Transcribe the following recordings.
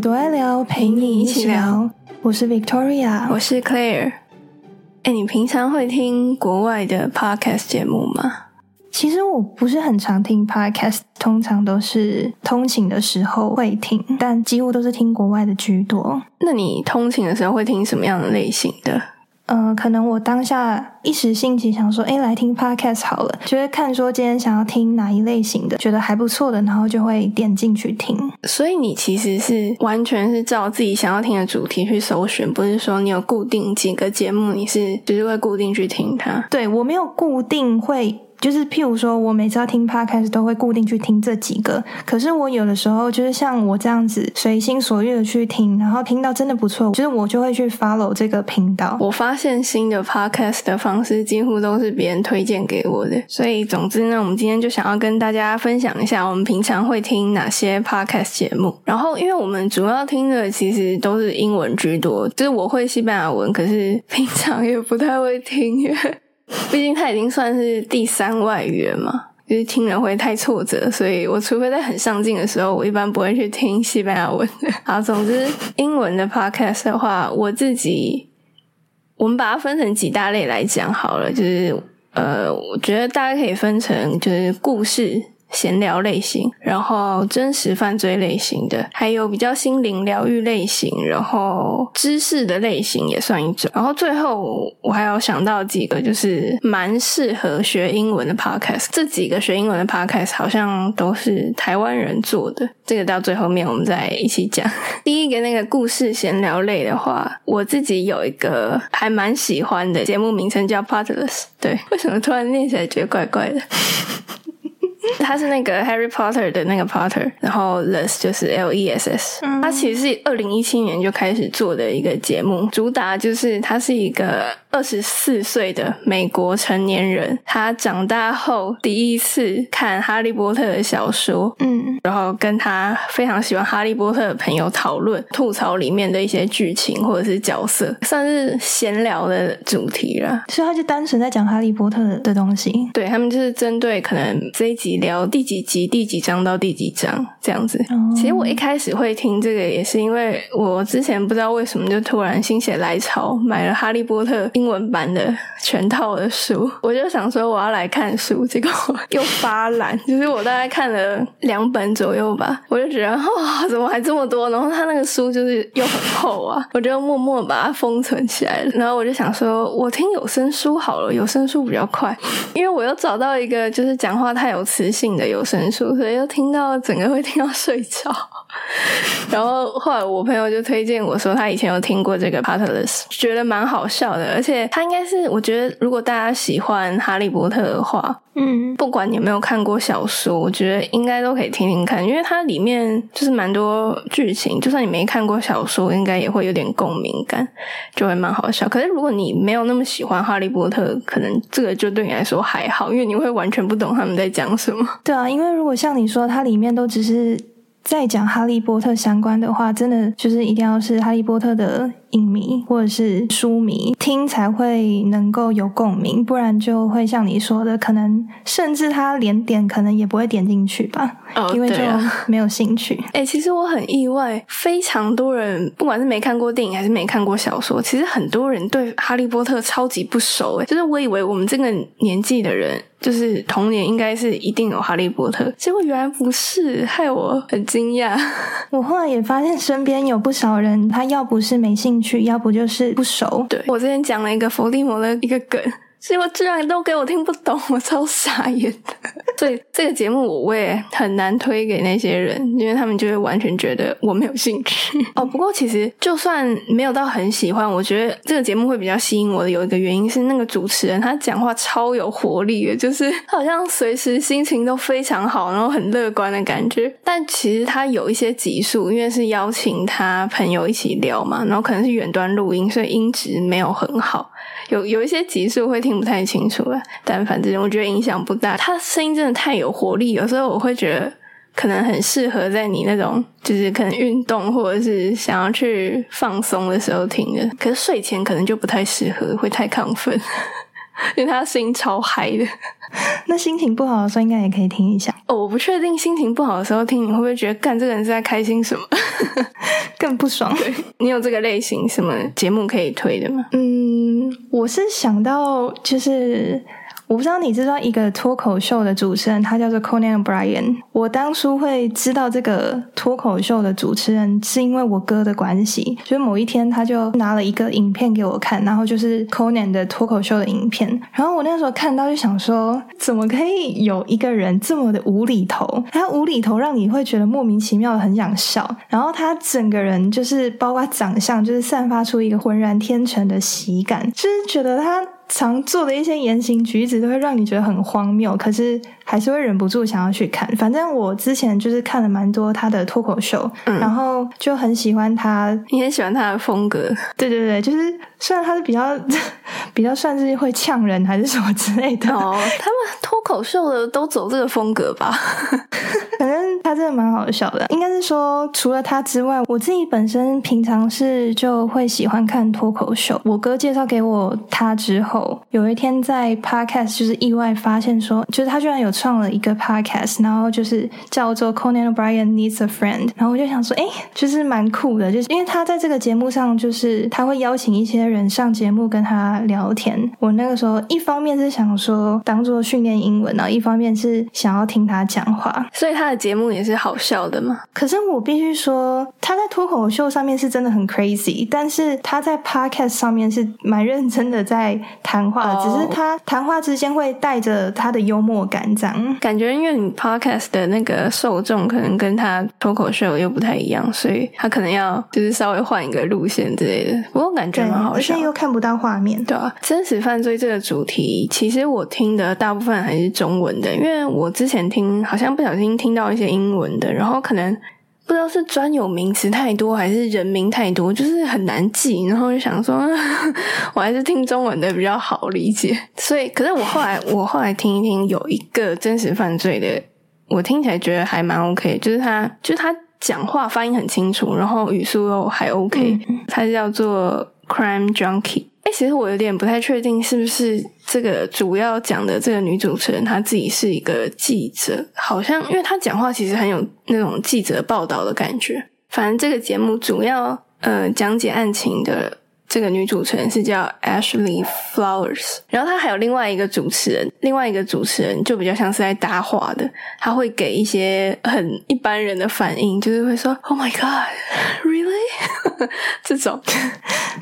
多爱聊，陪你一起聊。我是 Victoria，我是 Claire。哎，你平常会听国外的 podcast 节目吗？其实我不是很常听 podcast，通常都是通勤的时候会听，但几乎都是听国外的居多。那你通勤的时候会听什么样的类型的？嗯，可能我当下一时兴起想说，哎，来听 podcast 好了，就会看说今天想要听哪一类型的，觉得还不错的，然后就会点进去听。所以你其实是完全是照自己想要听的主题去搜寻，不是说你有固定几个节目，你是就是会固定去听它。对我没有固定会。就是譬如说，我每次要听 podcast 都会固定去听这几个，可是我有的时候就是像我这样子随心所欲的去听，然后听到真的不错，就是我就会去 follow 这个频道。我发现新的 podcast 的方式几乎都是别人推荐给我的，所以总之呢，我们今天就想要跟大家分享一下我们平常会听哪些 podcast 节目。然后，因为我们主要听的其实都是英文居多，就是我会西班牙文，可是平常也不太会听。毕竟它已经算是第三外语了嘛，就是听人会太挫折，所以我除非在很上进的时候，我一般不会去听西班牙文的。好，总之英文的 podcast 的话，我自己我们把它分成几大类来讲好了，就是呃，我觉得大家可以分成就是故事。闲聊类型，然后真实犯罪类型的，还有比较心灵疗愈类型，然后知识的类型也算一种。然后最后我还有想到几个，就是蛮适合学英文的 podcast。这几个学英文的 podcast 好像都是台湾人做的。这个到最后面我们再一起讲。第一个那个故事闲聊类的话，我自己有一个还蛮喜欢的节目名称叫 Potless。对，为什么突然念起来觉得怪怪的？他是那个 Harry Potter 的那个 Potter，然后 less 就是 L E S S。他其实是二零一七年就开始做的一个节目，主打就是他是一个。二十四岁的美国成年人，他长大后第一次看《哈利波特》的小说，嗯，然后跟他非常喜欢《哈利波特》的朋友讨论、吐槽里面的一些剧情或者是角色，算是闲聊的主题了。所以他就单纯在讲《哈利波特》的东西。对他们就是针对可能这一集聊第几集、第几章到第几章这样子。其实我一开始会听这个，也是因为我之前不知道为什么就突然心血来潮买了《哈利波特》。英文版的全套的书，我就想说我要来看书，结果又发懒，就是我大概看了两本左右吧，我就觉得哇，怎么还这么多？然后他那个书就是又很厚啊，我就默默把它封存起来了。然后我就想说，我听有声书好了，有声书比较快，因为我又找到一个就是讲话太有磁性的有声书，所以又听到整个会听到睡着。然后后来我朋友就推荐我说，他以前有听过这个 Potless，觉得蛮好笑的，而且他应该是我觉得如果大家喜欢哈利波特的话，嗯，不管你有没有看过小说，我觉得应该都可以听听看，因为它里面就是蛮多剧情，就算你没看过小说，应该也会有点共鸣感，就会蛮好笑。可是如果你没有那么喜欢哈利波特，可能这个就对你来说还好，因为你会完全不懂他们在讲什么。对啊，因为如果像你说，它里面都只是。再讲哈利波特相关的话，真的就是一定要是哈利波特的。影迷或者是书迷听才会能够有共鸣，不然就会像你说的，可能甚至他连点可能也不会点进去吧，因为就没有兴趣。哎，其实我很意外，非常多人不管是没看过电影还是没看过小说，其实很多人对哈利波特超级不熟。哎，就是我以为我们这个年纪的人，就是童年应该是一定有哈利波特，结果原来不是，害我很惊讶。我后来也发现身边有不少人，他要不是没兴趣，要不就是不熟。对我之前讲了一个伏地魔的一个梗。结果居然都给我听不懂，我超傻眼的。所以这个节目我也很难推给那些人，因为他们就会完全觉得我没有兴趣。哦，不过其实就算没有到很喜欢，我觉得这个节目会比较吸引我的有一个原因是那个主持人他讲话超有活力的，就是好像随时心情都非常好，然后很乐观的感觉。但其实他有一些集数，因为是邀请他朋友一起聊嘛，然后可能是远端录音，所以音质没有很好。有有一些集数会听不太清楚了，但反正我觉得影响不大。他声音真的太有活力，有时候我会觉得可能很适合在你那种就是可能运动或者是想要去放松的时候听的。可是睡前可能就不太适合，会太亢奋，因为他声音超嗨的。那心情不好的时候应该也可以听一下。哦，我不确定心情不好的时候听你会不会觉得干这个人是在开心什么。更不爽。对你有这个类型什么节目可以推的吗？嗯，我是想到就是。我不知道你知道一个脱口秀的主持人，他叫做 Conan O'Brien。我当初会知道这个脱口秀的主持人，是因为我哥的关系。就是某一天，他就拿了一个影片给我看，然后就是 Conan 的脱口秀的影片。然后我那时候看到就想说，怎么可以有一个人这么的无厘头？他无厘头让你会觉得莫名其妙的很想笑。然后他整个人就是包括长相，就是散发出一个浑然天成的喜感，就是觉得他。常做的一些言行举止都会让你觉得很荒谬，可是还是会忍不住想要去看。反正我之前就是看了蛮多他的脱口秀，嗯然后就很喜欢他。你很喜欢他的风格，对对对，就是虽然他是比较 比较算是会呛人还是什么之类的，哦，他们脱口秀的都走这个风格吧？反 正他真的蛮好笑的。应该是说，除了他之外，我自己本身平常是就会喜欢看脱口秀。我哥介绍给我他之后，有一天在 podcast 就是意外发现说，就是他居然有创了一个 podcast，然后就是叫做 Conan O'Brien Needs a Friend。然后我就想说，哎，就是蛮酷的，就是因为他在这个节目上，就是他会邀请一些人上节目跟他聊天。我那个时候一方面是想说当做训练英文，然后一方面是想要听他讲话。所以他的节目也是好笑的嘛？可是我必须说，他在脱口秀上面是真的很 crazy，但是他在 podcast 上面是蛮认真的在谈话只是他谈话之间会带着他的幽默感这样。感觉因为你 podcast 的那个受众可能跟他脱口秀又不太一样，所以他可能要就是稍微换一个路线之类的。不过感觉对，蛮好笑而且。又看不到画面。对啊，真实犯罪这个主题，其实我听的大部分还是中文的，因为我之前听好像不小心听到一些英文的，然后可能不知道是专有名词太多还是人名太多，就是很难记，然后就想说，我还是听中文的比较好理解。所以，可是我后来 我后来听一听，有一个真实犯罪的，我听起来觉得还蛮 OK，就是他就是他讲话发音很清楚，然后语速又还 OK，、他是叫做 Crime Junkie。其实我有点不太确定是不是这个主要讲的这个女主持人她自己是一个记者，好像因为她讲话其实很有那种记者报道的感觉。反正这个节目主要呃讲解案情的这个女主持人是叫 Ashley Flowers，然后她还有另外一个主持人，另外一个主持人就比较像是在搭话的，他会给一些很一般人的反应，就是会说 “Oh my God, really” 这种。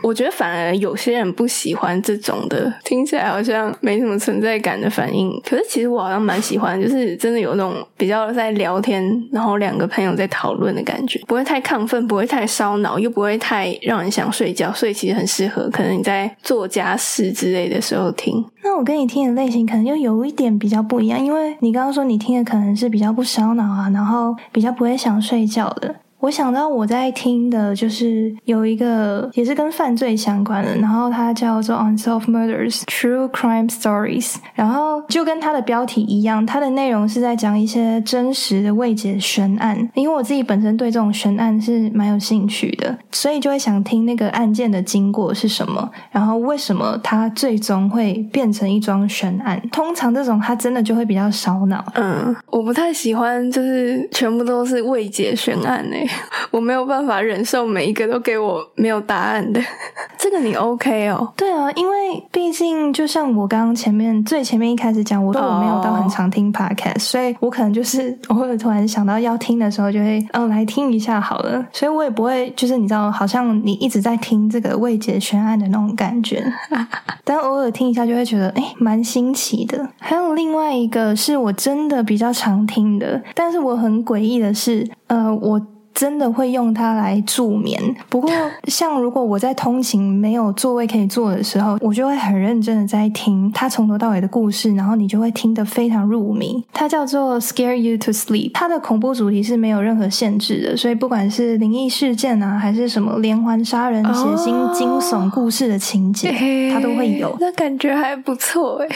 我觉得反而有些人不喜欢这种的，听起来好像没什么存在感的反应。可是其实我好像蛮喜欢，就是真的有那种比较在聊天，然后两个朋友在讨论的感觉，不会太亢奋，不会太烧脑，又不会太让人想睡觉，所以其实很适合可能你在做家事之类的时候听。那我跟你听的类型可能又有一点比较不一样，因为你刚刚说你听的可能是比较不烧脑啊，然后比较不会想睡觉的。我想到我在听的就是有一个也是跟犯罪相关的，然后它叫做 Unsolved Murders True Crime Stories，然后就跟它的标题一样，它的内容是在讲一些真实的未解悬案。因为我自己本身对这种悬案是蛮有兴趣的，所以就会想听那个案件的经过是什么，然后为什么它最终会变成一桩悬案。通常这种它真的就会比较烧脑。嗯，我不太喜欢，就是全部都是未解悬案诶、我没有办法忍受每一个都给我没有答案的。这个你 OK 哦？对啊，因为毕竟就像我刚刚前面最前面一开始讲，我说我没有到很常听 podcast，、所以我可能就是偶尔突然想到要听的时候，就会哦来听一下好了。所以我也不会就是你知道，好像你一直在听这个未解悬案的那种感觉，但偶尔听一下就会觉得哎蛮新奇的。还有另外一个是我真的比较常听的，但是我很诡异的是，呃我。真的会用它来助眠。不过，像如果我在通勤没有座位可以坐的时候，我就会很认真的在听它从头到尾的故事，然后你就会听得非常入迷。它叫做 Scare You to Sleep，它的恐怖主题是没有任何限制的，所以不管是灵异事件啊，还是什么连环杀人、血腥、惊悚故事的情节，它都会有。那感觉还不错哎。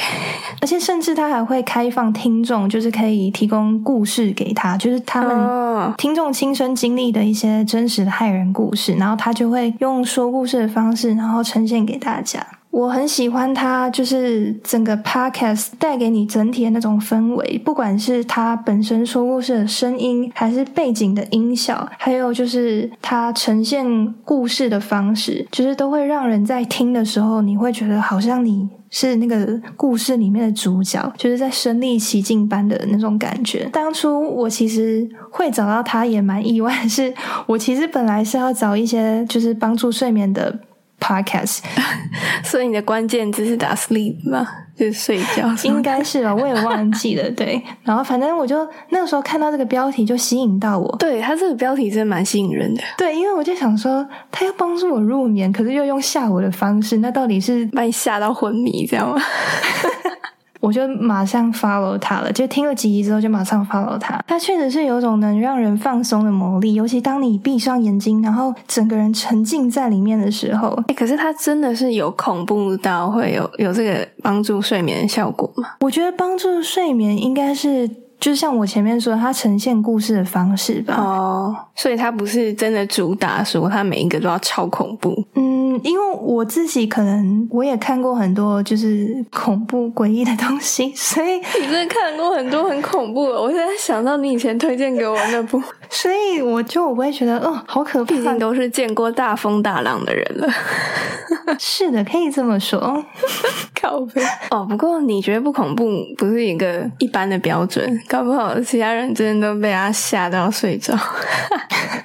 而且甚至它还会开放听众，就是可以提供故事给他，就是他们哦听众亲身经历的一些真实的害人故事，然后他就会用说故事的方式，然后呈现给大家。我很喜欢他，就是整个 podcast 带给你整体的那种氛围，不管是他本身说故事的声音，还是背景的音效，还有就是他呈现故事的方式，就是都会让人在听的时候，你会觉得好像你。是那个故事里面的主角，就是在身临其境般的那种感觉。当初我其实会找到他也蛮意外，是我其实本来是要找一些就是帮助睡眠的。Podcast，所以你的关键字是打 sleep 吗？就是睡觉？应该是吧，我也忘记了。对，然后反正我就那个时候看到这个标题就吸引到我。对他这个标题真的蛮吸引人的。对，因为我就想说，他要帮助我入眠，可是又用吓我的方式，那到底是把你吓到昏迷，这样吗？我就马上 follow 他了，就听了几集之后就马上 follow 他。他确实是有种能让人放松的魔力，尤其当你闭上眼睛，然后整个人沉浸在里面的时候。哎，可是他真的是有恐怖到会有有这个帮助睡眠的效果吗？我觉得帮助睡眠应该是。就像我前面说，它呈现故事的方式吧。哦，所以它不是真的主打说它每一个都要超恐怖。嗯，因为我自己可能我也看过很多就是恐怖诡异的东西，所以你真的看过很多很恐怖。我现在想到你以前推荐给我那部，所以我就我不会觉得，哦，好可怕。毕竟都是见过大风大浪的人了。是的，可以这么说。靠背哦，不过你觉得不恐怖不是一个一般的标准。搞不好其他人真的都被他吓到睡着，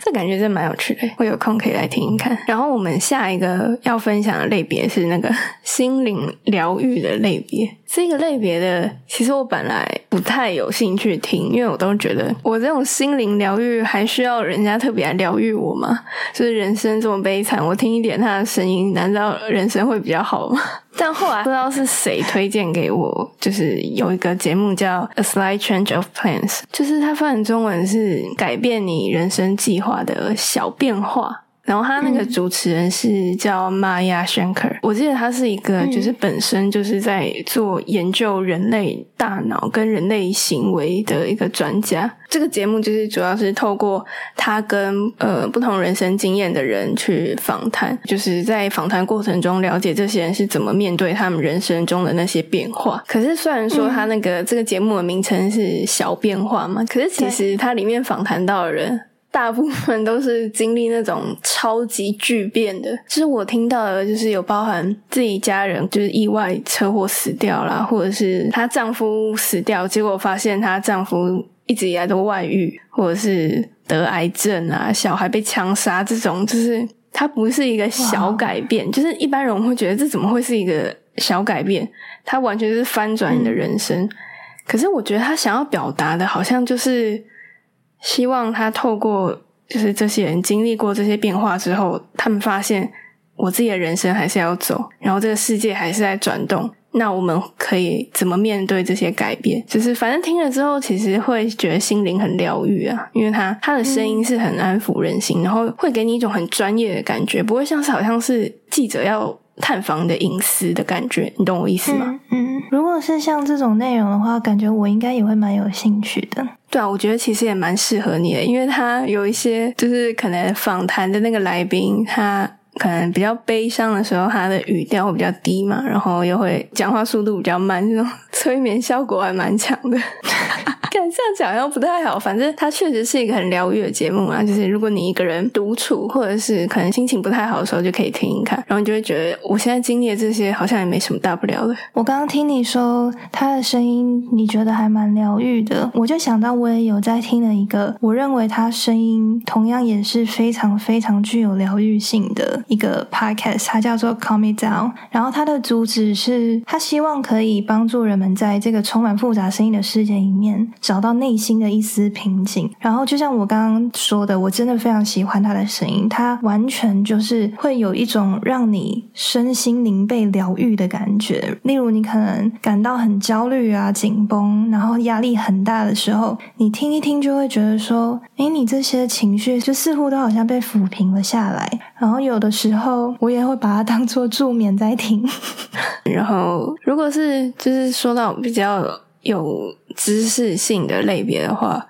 这感觉真蛮有趣的。我有空可以来听听看。然后我们下一个要分享的类别是那个 心灵疗愈的类别。这个类别的，其实我本来不太有兴趣听，因为我都觉得我这种心灵疗愈还需要人家特别来疗愈我吗？就是人生这么悲惨，我听一点他的声音，难道人生会比较好吗？但后来不知道是谁推荐给我，就是有一个节目叫《A Slight Change of Plans》，就是它翻译中文是改变你人生计划的小变化。然后他那个主持人是叫 Maya Shankar，我记得他是一个就是本身就是在做研究人类大脑跟人类行为的一个专家。这个节目就是主要是透过他跟呃不同人生经验的人去访谈，就是在访谈过程中了解这些人是怎么面对他们人生中的那些变化。可是虽然说他那个这个节目的名称是小变化嘛，可是其实它里面访谈到的人。大部分都是经历那种超级巨变的，就是我听到的，就是有包含自己家人就是意外车祸死掉啦，或者是她丈夫死掉，结果发现她丈夫一直以来都外遇，或者是得癌症啊，小孩被枪杀，这种就是它不是一个小改变，就是一般人会觉得这怎么会是一个小改变？它完全是翻转你的人生。可是我觉得他想要表达的，好像就是。希望他透过就是这些人经历过这些变化之后，他们发现我自己的人生还是要走，然后这个世界还是在转动。那我们可以怎么面对这些改变？就是反正听了之后，其实会觉得心灵很疗愈啊，因为他他的声音是很安抚人心，然后会给你一种很专业的感觉，不会像是好像是记者要 探访的隐私的感觉。你懂我意思吗？嗯，如果是像这种内容的话，感觉我应该也会蛮有兴趣的。对啊，我觉得其实也蛮适合你的，因为他有一些就是可能访谈的那个来宾，他可能比较悲伤的时候，他的语调会比较低嘛，然后又会讲话速度比较慢，这种催眠效果还蛮强的。这样讲又不太好，反正它确实是一个很疗愈的节目啊。就是如果你一个人独处，或者是可能心情不太好的时候，就可以听一看，然后你就会觉得我现在经历的这些好像也没什么大不了的。我刚刚听你说他的声音，你觉得还蛮疗愈的，我就想到我也有在听的一个，我认为他声音同样也是非常非常具有疗愈性的一个 podcast，它叫做 Calm Me Down。然后它的主旨是，他希望可以帮助人们在这个充满复杂声音的世界里面。找到内心的一丝平静，然后就像我刚刚说的，我真的非常喜欢他的声音，他完全就是会有一种让你身心灵被疗愈的感觉。例如，你可能感到很焦虑啊、紧绷，然后压力很大的时候，你听一听就会觉得说，诶，你这些情绪就似乎都好像被抚平了下来。然后有的时候，我也会把它当做助眠在听。然后，如果是就是说到比较。有知识性的类别的话，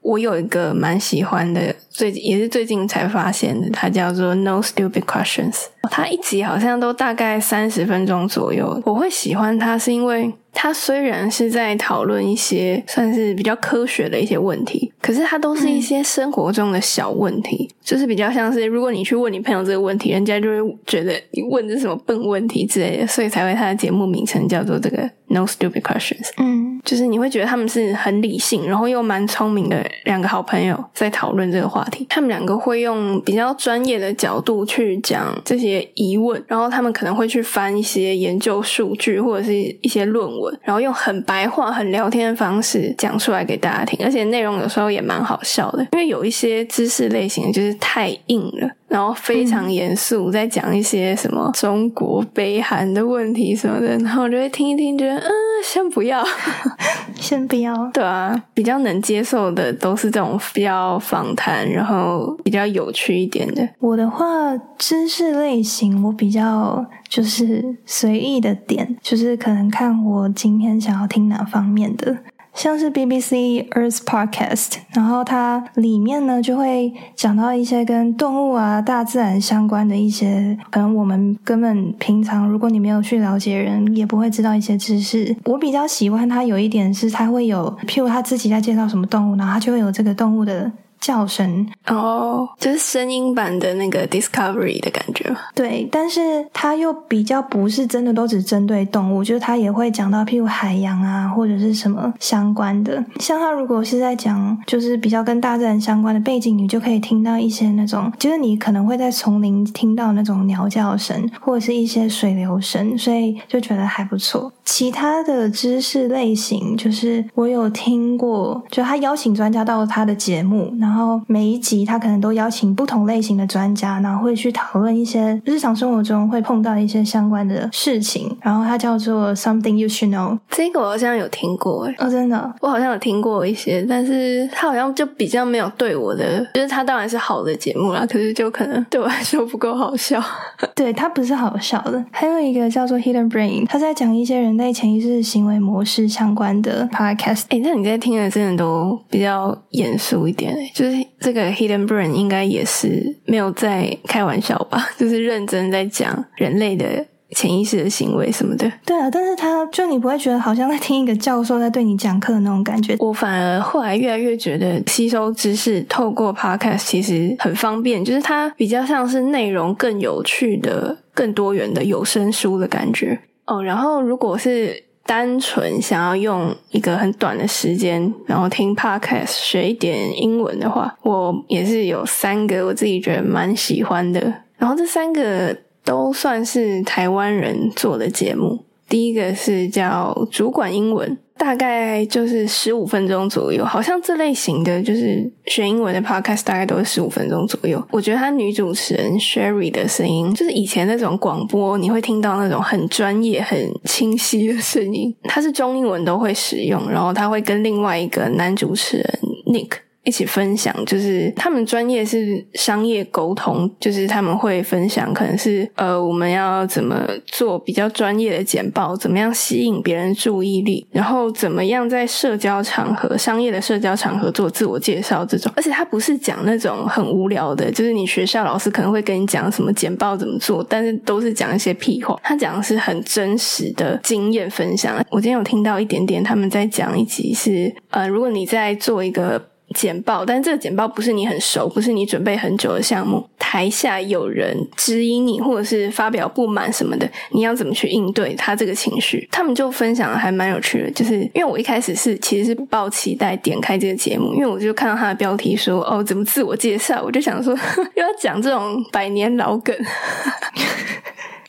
我有一个蛮喜欢的最也是最近才发现的，它叫做 No Stupid Questions。它一集好像都大概三十分钟左右。我会喜欢它，是因为它虽然是在讨论一些算是比较科学的一些问题，可是它都是一些生活中的小问题，就是比较像是如果你去问你朋友这个问题，人家就会觉得你问的是什么笨问题之类的，所以才会它的节目名称叫做这个 No Stupid Questions。嗯，就是你会觉得他们是很理性，然后又蛮聪明的两个好朋友在讨论这个话他们两个会用比较专业的角度去讲这些疑问，然后他们可能会去翻一些研究数据或者是一些论文，然后用很白话、很聊天的方式讲出来给大家听。而且内容有时候也蛮好笑的，因为有一些知识类型就是太硬了。然后非常严肃，在讲一些什么中国、北韩的问题什么的，然后我就会听一听，觉得嗯，先不要，先不要。对啊，比较能接受的都是这种比较访谈，然后比较有趣一点的。我的话，知识类型我比较就是随意的点，就是可能看我今天想要听哪方面的。像是 BBC Earth Podcast，然后它里面呢就会讲到一些跟动物啊、大自然相关的一些，可能我们根本平常如果你没有去了解人，也不会知道一些知识。我比较喜欢它有一点是，它会有，譬如他自己在介绍什么动物，然后它就会有这个动物的。叫声哦，就是声音版的那个 Discovery 的感觉。对，但是它又比较不是真的都只针对动物，就是它也会讲到譬如海洋啊或者是什么相关的。像它如果是在讲就是比较跟大自然相关的背景，你就可以听到一些那种，就是你可能会在丛林听到那种鸟叫声或者是一些水流声，所以就觉得还不错。其他的知识类型，就是我有听过，就他邀请专家到他的节目，然后每一集他可能都邀请不同类型的专家，然后会去讨论一些日常生活中会碰到一些相关的事情。然后它叫做 Something You Should Know，这个我好像有听过，哎，哦，真的，我好像有听过一些，但是他好像就比较没有对我的，就是他当然是好的节目啦，可是就可能对我来说不够好笑。对他不是好笑的。还有一个叫做 Hidden Brain，他在讲一些人类潜意识行为模式相关的 podcast。哎，那你在听的真的都比较严肃一点，哎，就是这个 Hidden Brain 应该也是没有在开玩笑吧？就是认真在讲人类的潜意识的行为什么的。对啊，但是他就你不会觉得好像在听一个教授在对你讲课的那种感觉。我反而后来越来越觉得吸收知识透过 podcast 其实很方便，就是它比较像是内容更有趣的、更多元的有声书的感觉。哦，然后如果是单纯想要用一个很短的时间，然后听 podcast 学一点英文的话，我也是有三个我自己觉得蛮喜欢的。然后这三个都算是台湾人做的节目。第一个是叫主管英文。大概就是十五分钟左右，好像这类型的就是学英文的 podcast，大概都是十五分钟左右。我觉得他女主持人 Sherry 的声音，就是以前那种广播你会听到那种很专业、很清晰的声音。他是中英文都会使用，然后他会跟另外一个男主持人 Nick。一起分享，就是他们专业是商业沟通，就是他们会分享，可能是呃，我们要怎么做比较专业的简报，怎么样吸引别人注意力，然后怎么样在社交场合、商业的社交场合做自我介绍这种。而且他不是讲那种很无聊的，就是你学校老师可能会跟你讲什么简报怎么做，但是都是讲一些屁话。他讲的是很真实的经验分享。我今天有听到一点点，他们在讲一集是呃，如果你在做一个。简报，但这个简报不是你很熟，不是你准备很久的项目。台下有人质疑你，或者是发表不满什么的，你要怎么去应对他这个情绪？他们就分享的还蛮有趣的，就是因为我一开始是其实是抱期待点开这个节目，因为我就看到他的标题说哦怎么自我介绍，我就想说又 要讲这种百年老梗。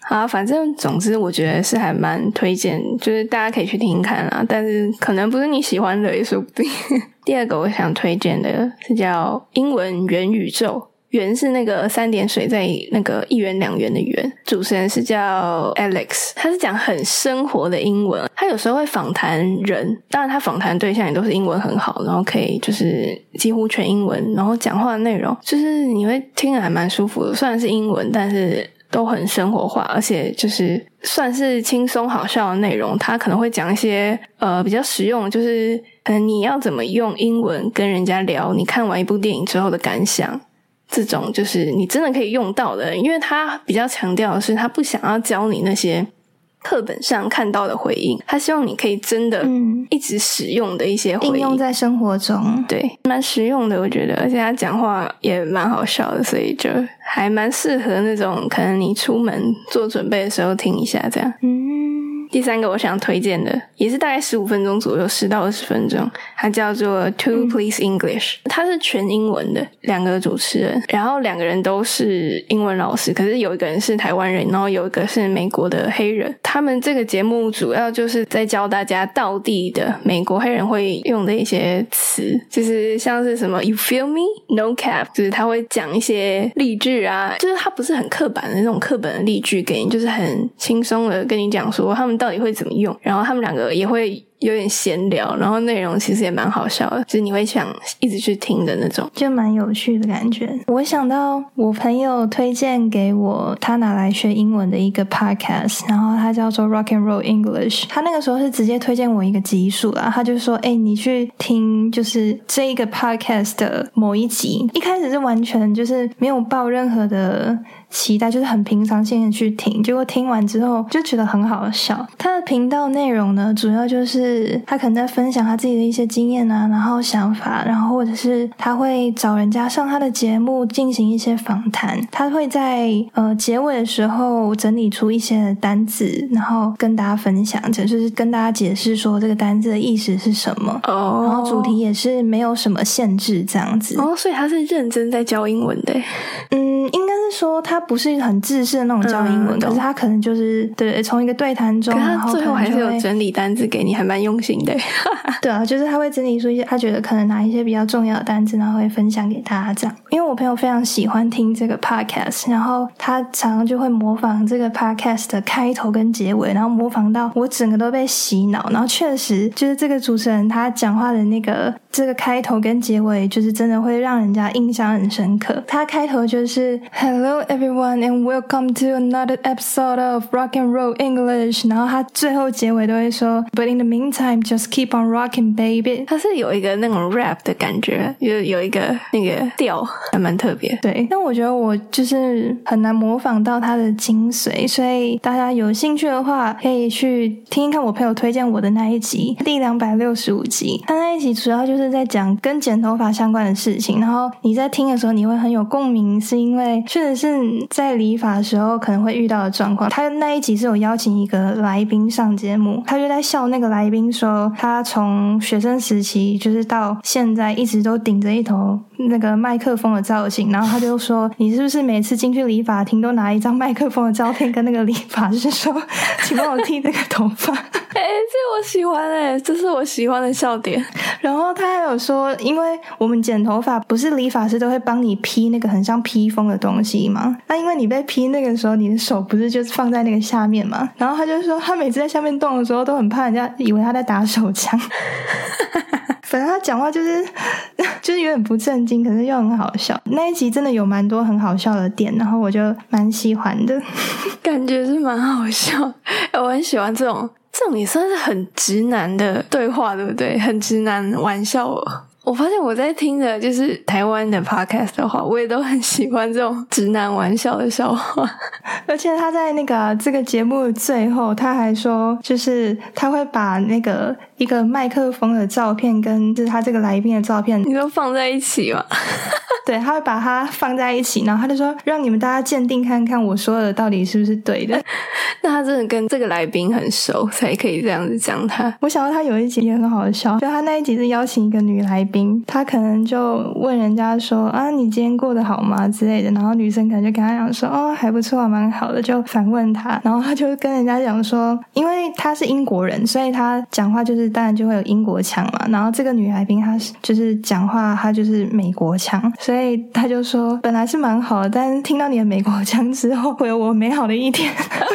好，反正总之我觉得是还蛮推荐，就是大家可以去听看啦。但是可能不是你喜欢的也说不定。第二个我想推荐的是叫英文元宇宙，元是那个三点水在那个一元两元的元，主持人是叫 Alex，他是讲很生活的英文，他有时候会访谈人，当然他访谈对象也都是英文很好，然后可以就是几乎全英文，然后讲话的内容就是你会听着还蛮舒服的，虽然是英文，但是。都很生活化，而且就是算是轻松好笑的内容。他可能会讲一些呃比较实用，就是嗯你要怎么用英文跟人家聊，你看完一部电影之后的感想，这种就是你真的可以用到的。因为他比较强调的是，他不想要教你那些。课本上看到的回应，他希望你可以真的一直使用的一些回应用在生活中，对，蛮实用的，我觉得，而且他讲话也蛮好笑的，所以就还蛮适合那种可能你出门做准备的时候听一下这样。嗯。第三个我想推荐的也是大概十五分钟左右，十到二十分钟，它叫做 Two Please English，它是全英文的，两个主持人，然后两个人都是英文老师，可是有一个人是台湾人，然后有一个是美国的黑人。他们这个节目主要就是在教大家道地的美国黑人会用的一些词，就是像是什么 You feel me? No cap，就是他会讲一些例句啊，就是他不是很刻板的那种课本的例句给你，就是很轻松的跟你讲说他们。到底会怎么用？然后他们两个也会。有点闲聊，然后内容其实也蛮好笑的，就是你会想一直去听的那种，就蛮有趣的感觉。我想到我朋友推荐给我他拿来学英文的一个 podcast，然后他叫做 Rock and Roll English。他那个时候是直接推荐我一个集数啦，他就说：“哎，你去听就是这一个 podcast 的某一集。”一开始是完全就是没有报任何的期待，就是很平常心的去听，结果听完之后就觉得很好笑。他的频道内容呢，主要就是。他可能在分享他自己的一些经验啊，然后想法，然后或者是他会找人家上他的节目进行一些访谈。他会在呃结尾的时候整理出一些单字，然后跟大家分享，就是跟大家解释说这个单字的意思是什么。哦，然后主题也是没有什么限制这样子。哦，所以他是认真在教英文的。嗯，应该是说他不是很自式的那种教英文，可是他可能就是对从一个对谈中，然后最后还是有整理单字给你，还蛮。用心的，对啊，就是他会整理出一些他觉得可能哪一些比较重要的单子，然后会分享给大家这样。因为我朋友非常喜欢听这个 podcast，然后他常常就会模仿这个 podcast 的开头跟结尾，然后模仿到我整个都被洗脑。然后确实就是这个主持人他讲话的那个这个开头跟结尾，就是真的会让人家印象很深刻。他开头就是 Hello everyone and welcome to another episode of Rock and Roll English，然后他最后结尾都会说 But in the mean Time just keep on rocking, baby。它是有一个那种 rap 的感觉，有有一个那个调，还蛮特别。对，但我觉得我就是很难模仿到它的精髓，所以大家有兴趣的话，可以去听一看我朋友推荐我的那一集，第两百六十五集。他那一集主要就是在讲跟剪头发相关的事情，然后你在听的时候你会很有共鸣，是因为确实是在理发的时候可能会遇到的状况。他那一集是有邀请一个来宾上节目，他就在笑那个来宾。说他从学生时期就是到现在一直都顶着一头那个麦克风的造型，然后他就说：“你是不是每次进去理发厅都拿一张麦克风的照片跟那个理发师说，请帮我剃那个头发？”哎，这我喜欢哎，这是我喜欢的笑点。然后他还有说，因为我们剪头发不是理发师都会帮你披那个很像披风的东西吗？那因为你被披那个时候，你的手不是就是放在那个下面吗？然后他就说，他每次在下面动的时候都很怕人家以为他在。打手枪，反正他讲话就是 就是有点不正经，可是又很好笑。那一集真的有蛮多很好笑的点，然后我就蛮喜欢的，感觉是蛮好笑。我很喜欢这种这种也算是很直男的对话，对不对？很直男玩笑。我发现我在听的就是台湾的 podcast 的话，我也都很喜欢这种直男玩笑的笑话。而且他在那个这个节目最后，他还说，就是他会把那个一个麦克风的照片跟就是他这个来宾的照片，你都放在一起嘛？对，他会把它放在一起，然后他就说，让你们大家鉴定看看我说的到底是不是对的。那他真的跟这个来宾很熟，才可以这样子讲他。我想到他有一集也很好笑，就他那一集是邀请一个女来宾，他可能就问人家说啊，你今天过得好吗之类的，然后女生可能就跟他讲说哦，还不错，蛮好的，就反问他，然后他就跟人家讲说，因为他是英国人，所以他讲话就是当然就会有英国腔嘛。然后这个女来宾她是就是讲话她就是美国腔，所以。他就说，本来是蛮好的，但听到你的美国腔之后，会有我美好的一天。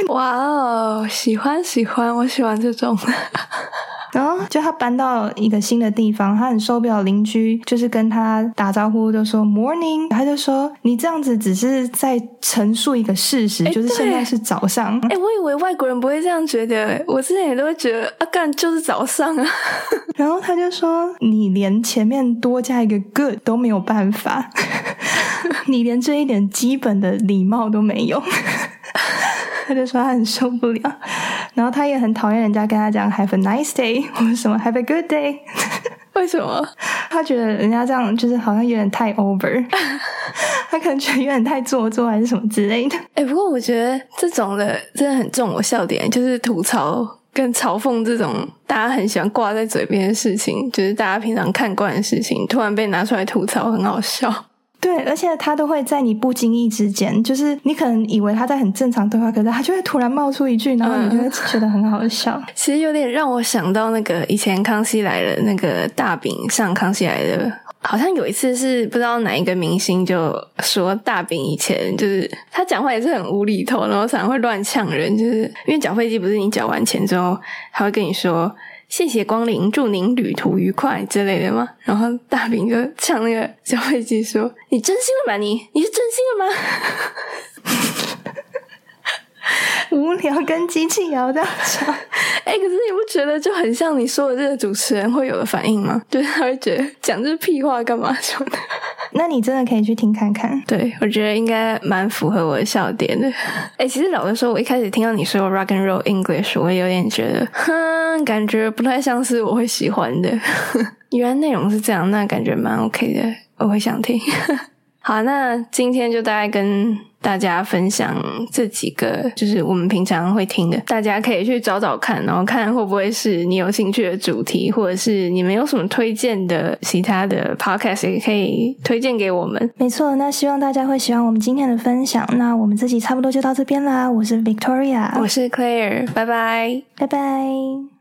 哇哦，喜欢喜欢，我喜欢这种。然后就他搬到一个新的地方，他很受不了邻居，就是跟他打招呼就说 “morning”，他就说你这样子只是在陈述一个事实，哎就是现在是早上。哎、我以为外国人不会这样觉得，我之前也都会觉得啊，干就是早上啊。然后他就说你连前面多加一个 “good” 都没有办法，你连这一点基本的礼貌都没有。他就说他很受不了，然后他也很讨厌人家跟他讲 “Have a nice day” 或者什么 “Have a good day”。为什么？他觉得人家这样就是好像有点太 over，他可能觉得有点太做作还是什么之类的。哎、不过我觉得这种的真的很中我笑点，就是吐槽跟嘲讽这种大家很喜欢挂在嘴边的事情，就是大家平常看惯的事情，突然被拿出来吐槽，很好笑。对，而且他都会在你不经意之间，就是你可能以为他在很正常对话，可是他就会突然冒出一句，然后你就会觉得很好笑。其实有点让我想到那个以前《康熙来了》那个大饼上《康熙来了》，好像有一次是不知道哪一个明星就说大饼以前就是他讲话也是很无厘头，然后常常会乱呛人，就是因为缴费机不是你缴完钱之后，他会跟你说。谢谢光临，祝您旅途愉快之类的吗。然后大饼就呛那个缴费机说：“你真心了吗？你你是真心了吗？” 无聊跟机器聊这样讲，哎、可是你不觉得就很像你说的这个主持人会有的反应吗？就是他会觉得讲这屁话干嘛什么的。那你真的可以去听看看。对，我觉得应该蛮符合我的笑点的。哎、其实老实说，我一开始听到你说 rock and roll English，我有点觉得，哼，感觉不太像是我会喜欢的。原来内容是这样，那感觉蛮 OK 的，我会想听。好，那今天就大概跟大家分享这几个，就是我们平常会听的，大家可以去找找看，然后看会不会是你有兴趣的主题，或者是你们有什么推荐的其他的 podcast 也可以推荐给我们。没错，那希望大家会喜欢我们今天的分享。那我们这集差不多就到这边啦，我是 Victoria，我是 Claire，拜拜。拜拜。